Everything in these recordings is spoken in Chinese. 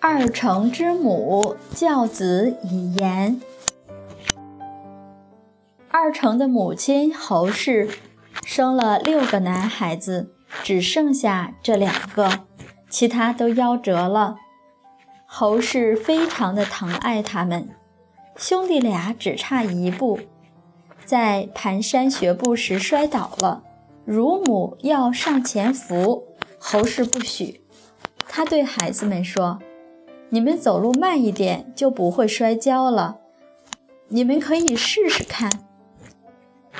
二成之母教子以言。二成的母亲侯氏生了六个男孩子，只剩下这两个，其他都夭折了。侯氏非常的疼爱他们，兄弟俩只差一步，在蹒跚学步时摔倒了，乳母要上前扶，侯氏不许。他对孩子们说：“你们走路慢一点，就不会摔跤了。你们可以试试看。”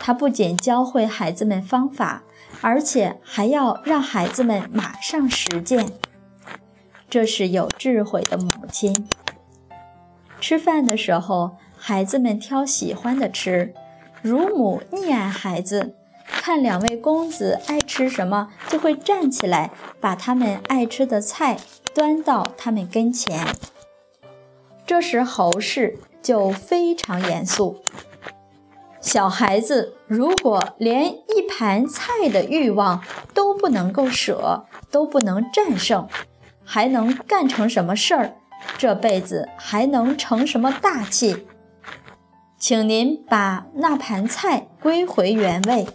他不仅教会孩子们方法，而且还要让孩子们马上实践。这是有智慧的母亲。吃饭的时候，孩子们挑喜欢的吃，乳母溺爱孩子。看两位公子爱吃什么，就会站起来把他们爱吃的菜端到他们跟前。这时侯氏就非常严肃：小孩子如果连一盘菜的欲望都不能够舍，都不能战胜，还能干成什么事儿？这辈子还能成什么大器？请您把那盘菜归回原位。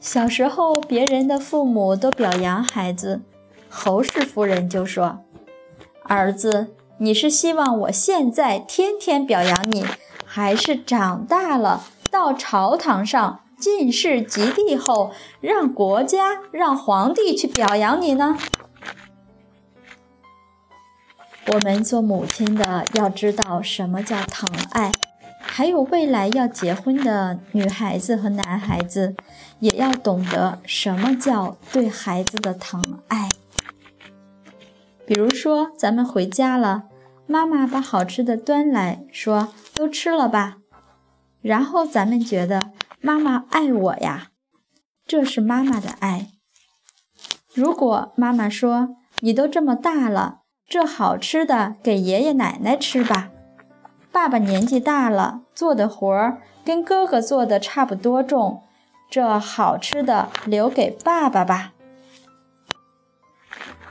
小时候，别人的父母都表扬孩子，侯氏夫人就说：“儿子，你是希望我现在天天表扬你，还是长大了到朝堂上进士及第后，让国家、让皇帝去表扬你呢？”我们做母亲的要知道什么叫疼爱。还有未来要结婚的女孩子和男孩子，也要懂得什么叫对孩子的疼爱。比如说，咱们回家了，妈妈把好吃的端来说：“都吃了吧。”然后咱们觉得妈妈爱我呀，这是妈妈的爱。如果妈妈说：“你都这么大了，这好吃的给爷爷奶奶吃吧。”爸爸年纪大了，做的活儿跟哥哥做的差不多重，这好吃的留给爸爸吧。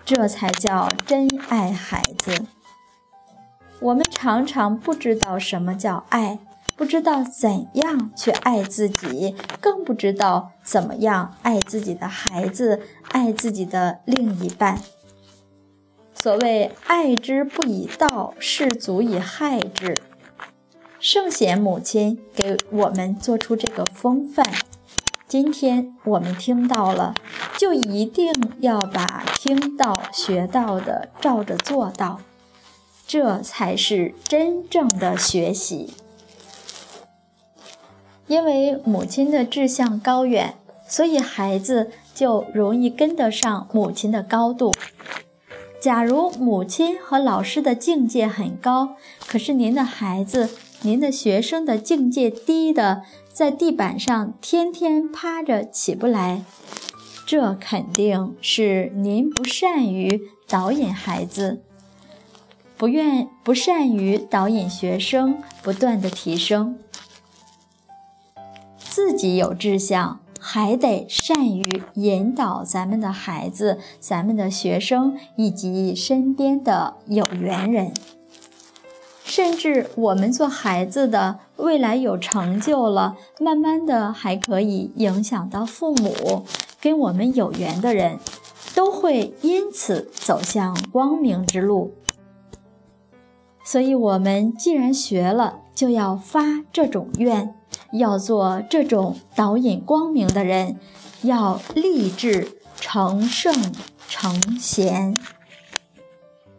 这才叫真爱孩子。我们常常不知道什么叫爱，不知道怎样去爱自己，更不知道怎么样爱自己的孩子，爱自己的另一半。所谓爱之不以道，是足以害之。圣贤母亲给我们做出这个风范，今天我们听到了，就一定要把听到学到的照着做到，这才是真正的学习。因为母亲的志向高远，所以孩子就容易跟得上母亲的高度。假如母亲和老师的境界很高，可是您的孩子。您的学生的境界低的，在地板上天天趴着起不来，这肯定是您不善于导引孩子，不愿不善于导引学生不断的提升。自己有志向，还得善于引导咱们的孩子、咱们的学生以及身边的有缘人。甚至我们做孩子的，未来有成就了，慢慢的还可以影响到父母，跟我们有缘的人，都会因此走向光明之路。所以，我们既然学了，就要发这种愿，要做这种导引光明的人，要立志成圣成贤。